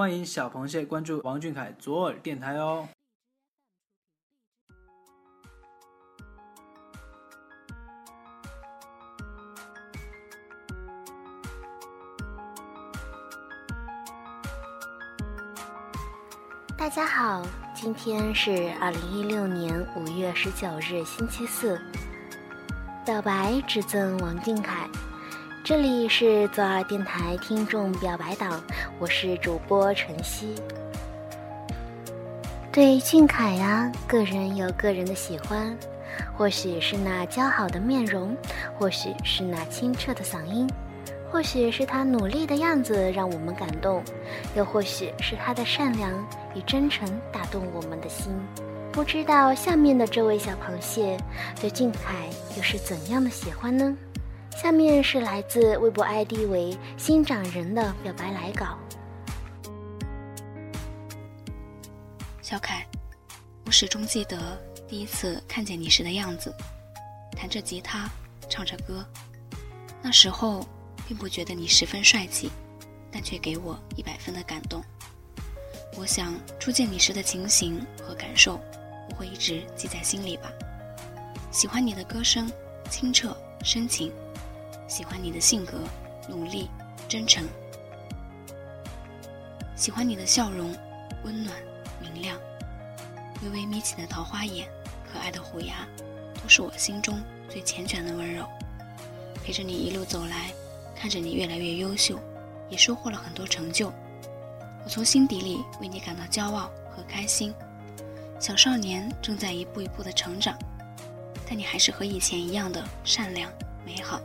欢迎小螃蟹关注王俊凯左耳电台哦。大家好，今天是二零一六年五月十九日，星期四。表白只赠王俊凯，这里是左耳电台听众表白党，我是主播晨曦。对俊凯呀，个人有个人的喜欢，或许是那姣好的面容，或许是那清澈的嗓音。或许是他努力的样子让我们感动，又或许是他的善良与真诚打动我们的心。不知道下面的这位小螃蟹对俊凯又是怎样的喜欢呢？下面是来自微博 ID 为“新长人”的表白来稿。小凯，我始终记得第一次看见你时的样子，弹着吉他，唱着歌，那时候。并不觉得你十分帅气，但却给我一百分的感动。我想初见你时的情形和感受，我会一直记在心里吧。喜欢你的歌声，清澈深情；喜欢你的性格，努力真诚；喜欢你的笑容，温暖明亮；微微眯起的桃花眼，可爱的虎牙，都是我心中最缱绻的温柔。陪着你一路走来。看着你越来越优秀，也收获了很多成就，我从心底里为你感到骄傲和开心。小少年正在一步一步的成长，但你还是和以前一样的善良美好，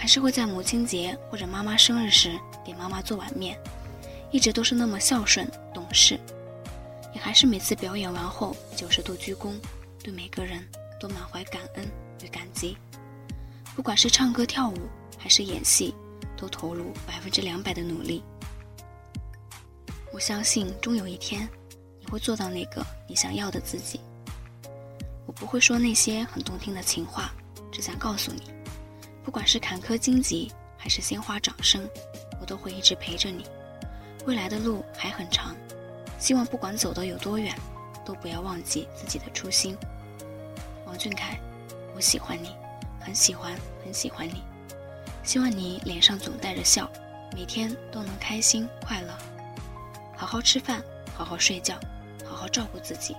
还是会在母亲节或者妈妈生日时给妈妈做碗面，一直都是那么孝顺懂事，也还是每次表演完后九十度鞠躬，对每个人都满怀感恩与感激，不管是唱歌跳舞。还是演戏，都投入百分之两百的努力。我相信，终有一天，你会做到那个你想要的自己。我不会说那些很动听的情话，只想告诉你，不管是坎坷荆棘，还是鲜花掌声，我都会一直陪着你。未来的路还很长，希望不管走的有多远，都不要忘记自己的初心。王俊凯，我喜欢你，很喜欢，很喜欢你。希望你脸上总带着笑，每天都能开心快乐，好好吃饭，好好睡觉，好好照顾自己。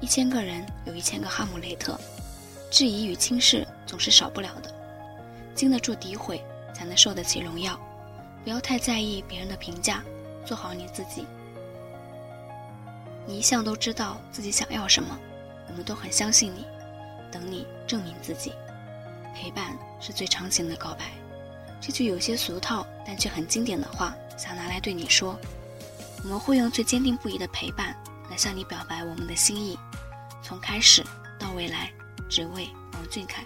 一千个人有一千个哈姆雷特，质疑与轻视总是少不了的，经得住诋毁，才能受得起荣耀。不要太在意别人的评价，做好你自己。你一向都知道自己想要什么，我们都很相信你，等你证明自己。陪伴是最长情的告白，这句有些俗套但却很经典的话，想拿来对你说。我们会用最坚定不移的陪伴来向你表白我们的心意，从开始到未来，只为王俊凯。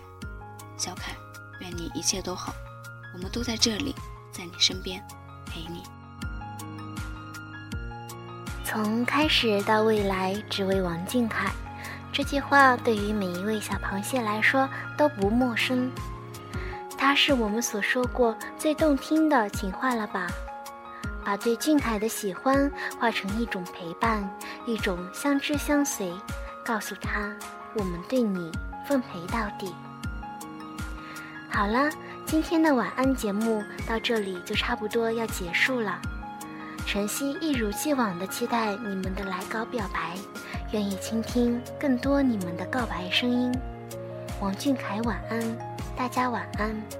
小凯，愿你一切都好，我们都在这里，在你身边陪你。从开始到未来，只为王俊凯。这句话对于每一位小螃蟹来说都不陌生，它是我们所说过最动听的情话了吧？把对俊凯的喜欢化成一种陪伴，一种相知相随，告诉他我们对你奉陪到底。好了，今天的晚安节目到这里就差不多要结束了。晨曦一如既往的期待你们的来稿表白。愿意倾听更多你们的告白声音，王俊凯晚安，大家晚安。